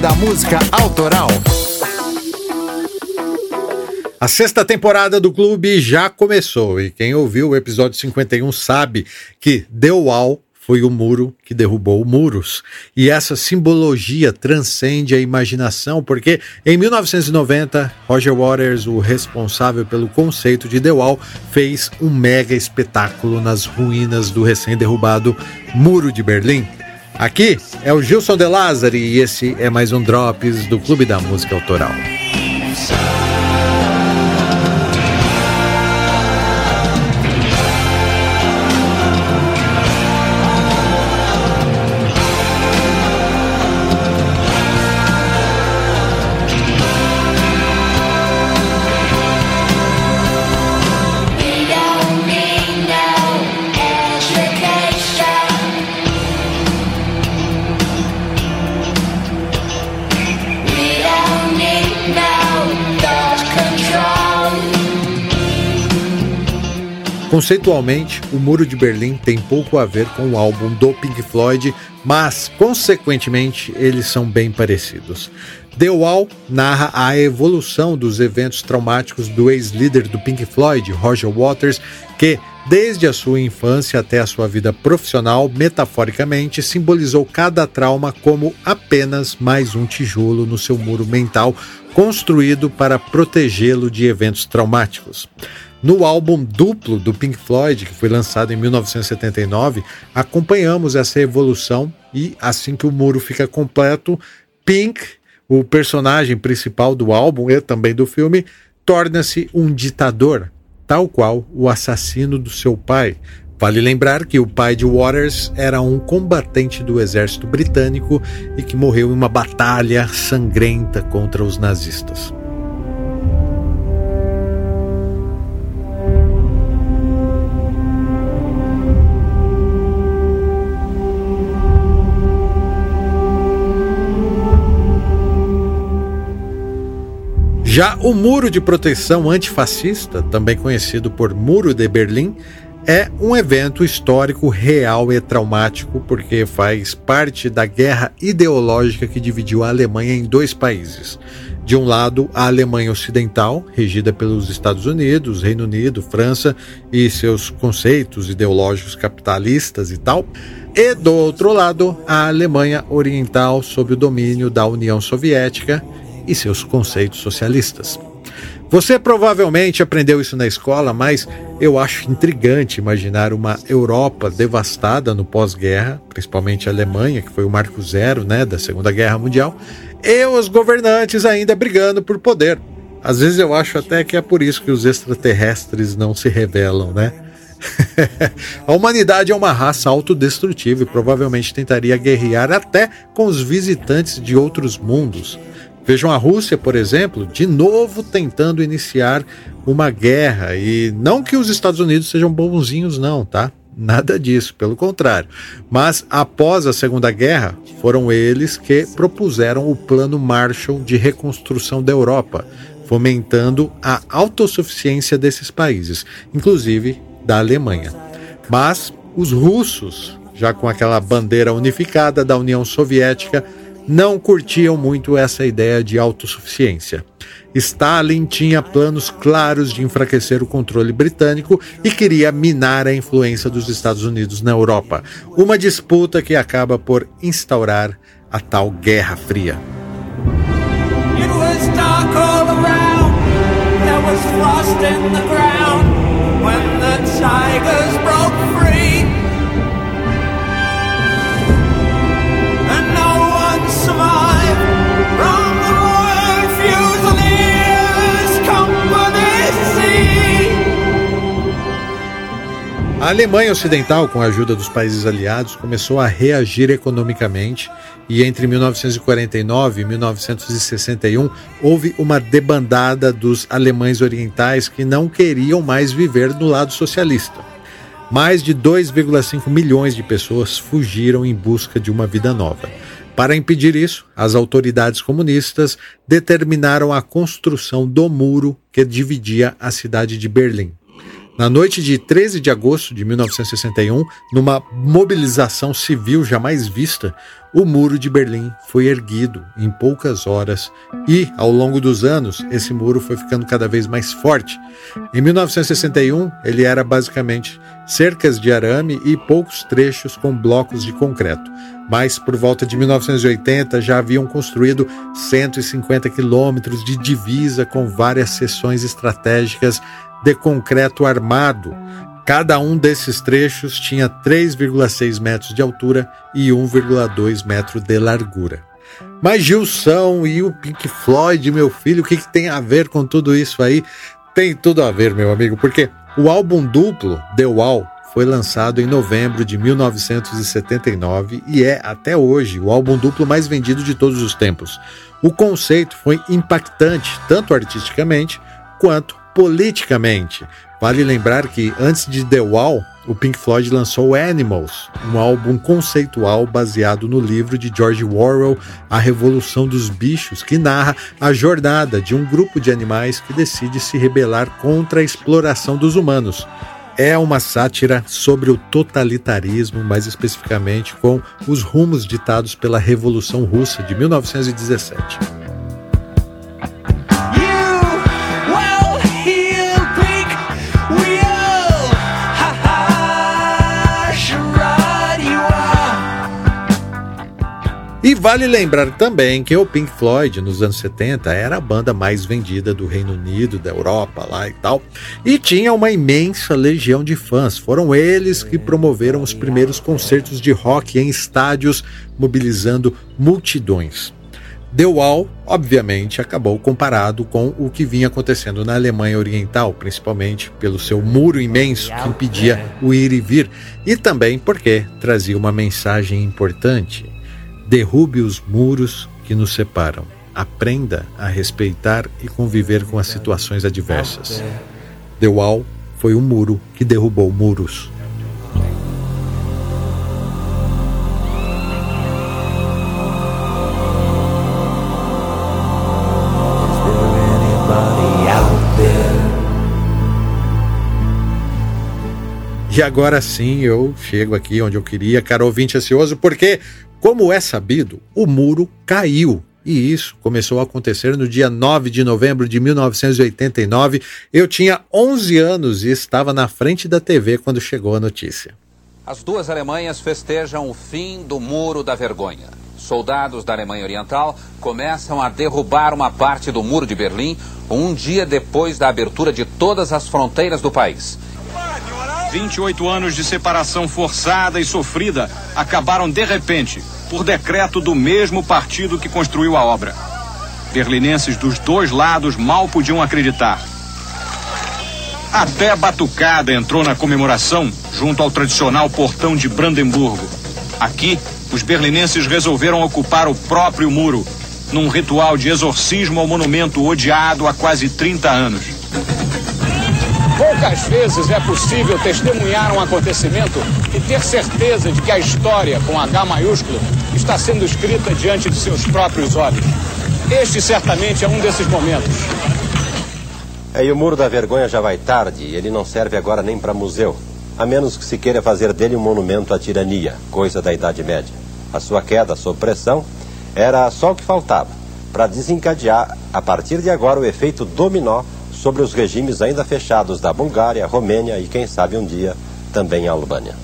Da Música Autoral. A sexta temporada do clube já começou e quem ouviu o episódio 51 sabe que The Wall foi o muro que derrubou muros. E essa simbologia transcende a imaginação, porque em 1990, Roger Waters, o responsável pelo conceito de The Wall, fez um mega espetáculo nas ruínas do recém-derrubado Muro de Berlim. Aqui é o Gilson De Lázari e esse é mais um Drops do Clube da Música Autoral. Conceitualmente, o Muro de Berlim tem pouco a ver com o álbum do Pink Floyd, mas, consequentemente, eles são bem parecidos. The Wall narra a evolução dos eventos traumáticos do ex-líder do Pink Floyd, Roger Waters, que, desde a sua infância até a sua vida profissional, metaforicamente, simbolizou cada trauma como apenas mais um tijolo no seu muro mental, construído para protegê-lo de eventos traumáticos. No álbum duplo do Pink Floyd, que foi lançado em 1979, acompanhamos essa evolução e assim que o muro fica completo, Pink, o personagem principal do álbum e também do filme, torna-se um ditador, tal qual o assassino do seu pai. Vale lembrar que o pai de Waters era um combatente do exército britânico e que morreu em uma batalha sangrenta contra os nazistas. Já o Muro de Proteção Antifascista, também conhecido por Muro de Berlim, é um evento histórico real e traumático porque faz parte da guerra ideológica que dividiu a Alemanha em dois países. De um lado, a Alemanha Ocidental, regida pelos Estados Unidos, Reino Unido, França e seus conceitos ideológicos capitalistas e tal. E do outro lado, a Alemanha Oriental, sob o domínio da União Soviética e seus conceitos socialistas. Você provavelmente aprendeu isso na escola, mas eu acho intrigante imaginar uma Europa devastada no pós-guerra, principalmente a Alemanha, que foi o marco zero né, da Segunda Guerra Mundial, e os governantes ainda brigando por poder. Às vezes eu acho até que é por isso que os extraterrestres não se revelam, né? a humanidade é uma raça autodestrutiva e provavelmente tentaria guerrear até com os visitantes de outros mundos. Vejam a Rússia, por exemplo, de novo tentando iniciar uma guerra. E não que os Estados Unidos sejam bonzinhos, não, tá? Nada disso, pelo contrário. Mas após a Segunda Guerra, foram eles que propuseram o Plano Marshall de reconstrução da Europa, fomentando a autossuficiência desses países, inclusive da Alemanha. Mas os russos, já com aquela bandeira unificada da União Soviética, não curtiam muito essa ideia de autossuficiência. Stalin tinha planos claros de enfraquecer o controle britânico e queria minar a influência dos Estados Unidos na Europa, uma disputa que acaba por instaurar a tal Guerra Fria. A Alemanha Ocidental, com a ajuda dos países aliados, começou a reagir economicamente e entre 1949 e 1961 houve uma debandada dos alemães orientais que não queriam mais viver do lado socialista. Mais de 2,5 milhões de pessoas fugiram em busca de uma vida nova. Para impedir isso, as autoridades comunistas determinaram a construção do muro que dividia a cidade de Berlim. Na noite de 13 de agosto de 1961, numa mobilização civil jamais vista, o Muro de Berlim foi erguido em poucas horas e, ao longo dos anos, esse muro foi ficando cada vez mais forte. Em 1961, ele era basicamente cercas de arame e poucos trechos com blocos de concreto. Mas por volta de 1980 já haviam construído 150 quilômetros de divisa com várias seções estratégicas de concreto armado. Cada um desses trechos tinha 3,6 metros de altura e 1,2 metro de largura. Mas Gilson e o Pink Floyd, meu filho, o que, que tem a ver com tudo isso aí? Tem tudo a ver, meu amigo, porque o álbum duplo The Wall foi lançado em novembro de 1979 e é, até hoje, o álbum duplo mais vendido de todos os tempos. O conceito foi impactante, tanto artisticamente quanto politicamente. Vale lembrar que antes de The Wall, o Pink Floyd lançou Animals, um álbum conceitual baseado no livro de George Orwell, A Revolução dos Bichos, que narra a jornada de um grupo de animais que decide se rebelar contra a exploração dos humanos. É uma sátira sobre o totalitarismo, mais especificamente com os rumos ditados pela Revolução Russa de 1917. Vale lembrar também que o Pink Floyd, nos anos 70, era a banda mais vendida do Reino Unido, da Europa lá e tal, e tinha uma imensa legião de fãs. Foram eles que promoveram os primeiros concertos de rock em estádios, mobilizando multidões. The Wall, obviamente, acabou comparado com o que vinha acontecendo na Alemanha Oriental, principalmente pelo seu muro imenso que impedia o ir e vir, e também porque trazia uma mensagem importante Derrube os muros que nos separam. Aprenda a respeitar e conviver com as situações adversas. The Wall foi um muro que derrubou muros. E agora sim eu chego aqui onde eu queria, caro ouvinte ansioso, porque como é sabido, o muro caiu e isso começou a acontecer no dia 9 de novembro de 1989. Eu tinha 11 anos e estava na frente da TV quando chegou a notícia. As duas Alemanhas festejam o fim do Muro da Vergonha. Soldados da Alemanha Oriental começam a derrubar uma parte do Muro de Berlim um dia depois da abertura de todas as fronteiras do país. 28 anos de separação forçada e sofrida acabaram de repente, por decreto do mesmo partido que construiu a obra. Berlinenses dos dois lados mal podiam acreditar. Até batucada entrou na comemoração junto ao tradicional portão de Brandemburgo. Aqui, os berlinenses resolveram ocupar o próprio muro, num ritual de exorcismo ao monumento odiado há quase 30 anos. Poucas vezes é possível testemunhar um acontecimento e ter certeza de que a história, com H maiúsculo, está sendo escrita diante de seus próprios olhos. Este certamente é um desses momentos. É, e o Muro da Vergonha já vai tarde e ele não serve agora nem para museu. A menos que se queira fazer dele um monumento à tirania, coisa da Idade Média. A sua queda sob pressão era só o que faltava para desencadear, a partir de agora, o efeito dominó sobre os regimes ainda fechados da Bulgária, Romênia e, quem sabe, um dia também a Albânia.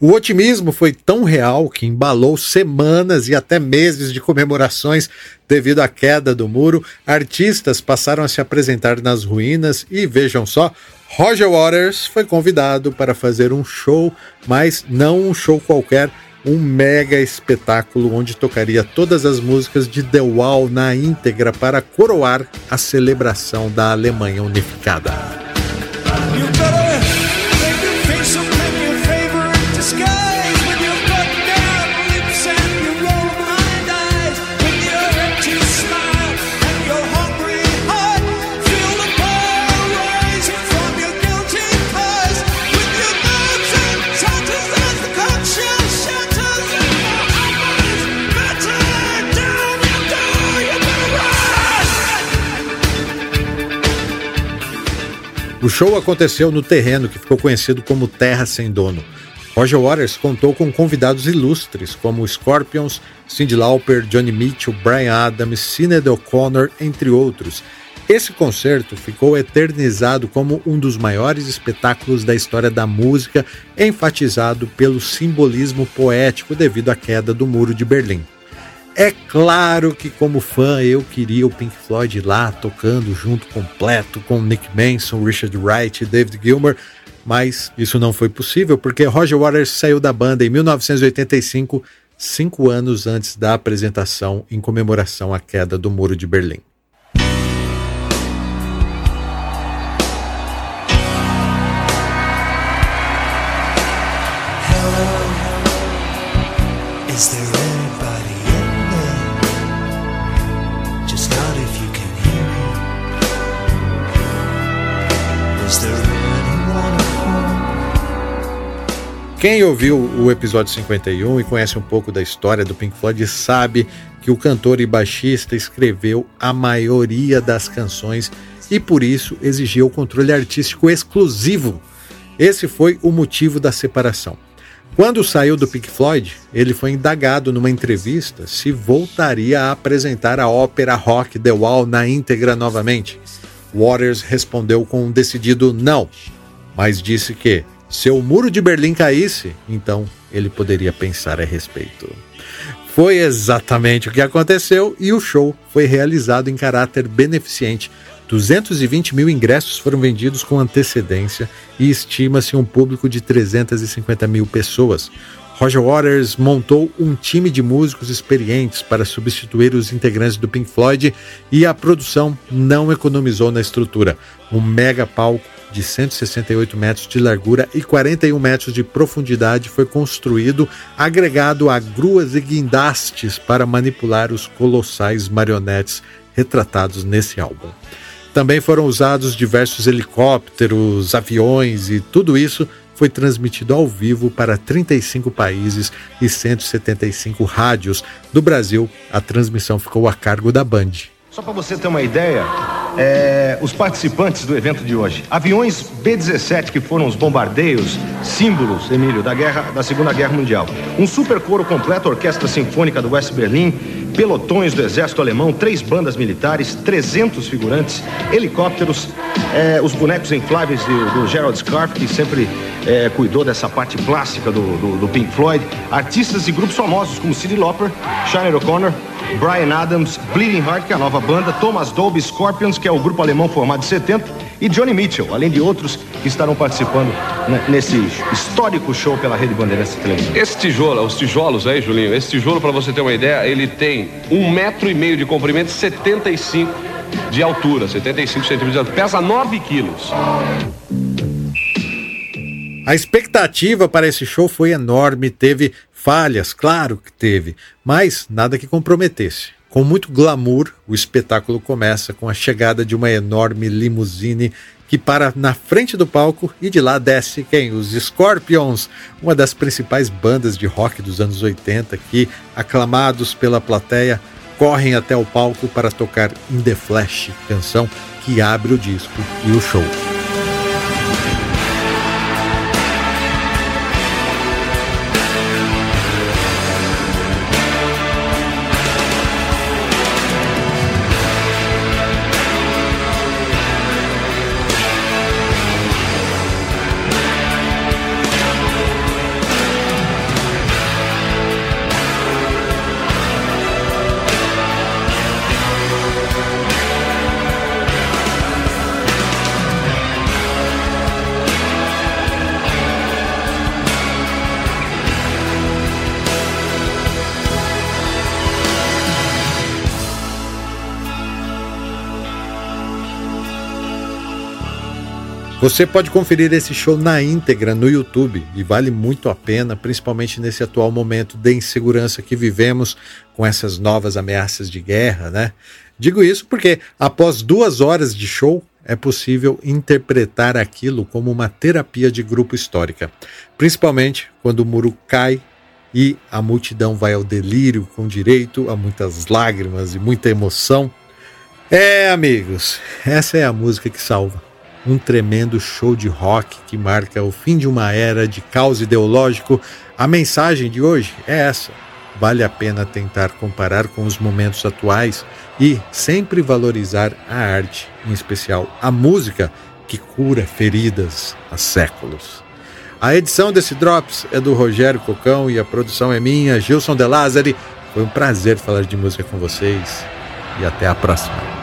O otimismo foi tão real que embalou semanas e até meses de comemorações devido à queda do muro. Artistas passaram a se apresentar nas ruínas e vejam só, Roger Waters foi convidado para fazer um show, mas não um show qualquer, um mega espetáculo onde tocaria todas as músicas de The Wall na íntegra para coroar a celebração da Alemanha Unificada. You gotta, O show aconteceu no terreno que ficou conhecido como Terra Sem Dono. Roger Waters contou com convidados ilustres como Scorpions, Cyndi Lauper, Johnny Mitchell, Brian Adams, Sinead O'Connor, entre outros. Esse concerto ficou eternizado como um dos maiores espetáculos da história da música, enfatizado pelo simbolismo poético devido à queda do Muro de Berlim. É claro que, como fã, eu queria o Pink Floyd lá tocando junto completo com Nick Manson, Richard Wright David Gilmour, mas isso não foi possível porque Roger Waters saiu da banda em 1985, cinco anos antes da apresentação em comemoração à queda do Muro de Berlim. Quem ouviu o episódio 51 e conhece um pouco da história do Pink Floyd sabe que o cantor e baixista escreveu a maioria das canções e por isso exigiu o controle artístico exclusivo. Esse foi o motivo da separação. Quando saiu do Pink Floyd, ele foi indagado numa entrevista se voltaria a apresentar a ópera rock The Wall na íntegra novamente. Waters respondeu com um decidido não, mas disse que se o muro de Berlim caísse, então ele poderia pensar a respeito. Foi exatamente o que aconteceu e o show foi realizado em caráter beneficente. 220 mil ingressos foram vendidos com antecedência e estima-se um público de 350 mil pessoas. Roger Waters montou um time de músicos experientes para substituir os integrantes do Pink Floyd e a produção não economizou na estrutura. Um mega palco de 168 metros de largura e 41 metros de profundidade foi construído, agregado a gruas e guindastes para manipular os colossais marionetes retratados nesse álbum. Também foram usados diversos helicópteros, aviões e tudo isso foi transmitido ao vivo para 35 países e 175 rádios. Do Brasil, a transmissão ficou a cargo da Band. Só para você ter uma ideia, é, os participantes do evento de hoje. Aviões B-17, que foram os bombardeios, símbolos, Emílio, da, guerra, da Segunda Guerra Mundial. Um super coro completo, orquestra sinfônica do West Berlim, pelotões do exército alemão, três bandas militares, 300 figurantes, helicópteros, é, os bonecos infláveis do, do Gerald Scarf, que sempre é, cuidou dessa parte plástica do, do, do, Pink Floyd, artistas e grupos famosos como Cyndi Lauper, Shiner O'Connor, Brian Adams, Bleeding Heart, que é a nova banda, Thomas Dolby Scorpions, que é o grupo alemão formado em 70, e Johnny Mitchell, além de outros que estarão participando né, nesse histórico show pela Rede Bandeirantes de televisão. Esse tijolo, os tijolos aí, Julinho, esse tijolo, para você ter uma ideia, ele tem um metro e meio de comprimento e 75 de altura, 75 centímetros de altura, pesa 9 quilos. A expectativa para esse show foi enorme, teve falhas, claro que teve, mas nada que comprometesse. Com muito glamour, o espetáculo começa com a chegada de uma enorme limusine que para na frente do palco e de lá desce quem? Os Scorpions, uma das principais bandas de rock dos anos 80 que, aclamados pela plateia, correm até o palco para tocar In The Flash, canção que abre o disco e o show. Você pode conferir esse show na íntegra no YouTube e vale muito a pena, principalmente nesse atual momento de insegurança que vivemos com essas novas ameaças de guerra, né? Digo isso porque após duas horas de show é possível interpretar aquilo como uma terapia de grupo histórica, principalmente quando o muro cai e a multidão vai ao delírio com direito a muitas lágrimas e muita emoção. É, amigos, essa é a música que salva. Um tremendo show de rock que marca o fim de uma era de caos ideológico. A mensagem de hoje é essa. Vale a pena tentar comparar com os momentos atuais e sempre valorizar a arte, em especial a música, que cura feridas há séculos. A edição desse Drops é do Rogério Cocão e a produção é minha, Gilson De Lázari. Foi um prazer falar de música com vocês e até a próxima.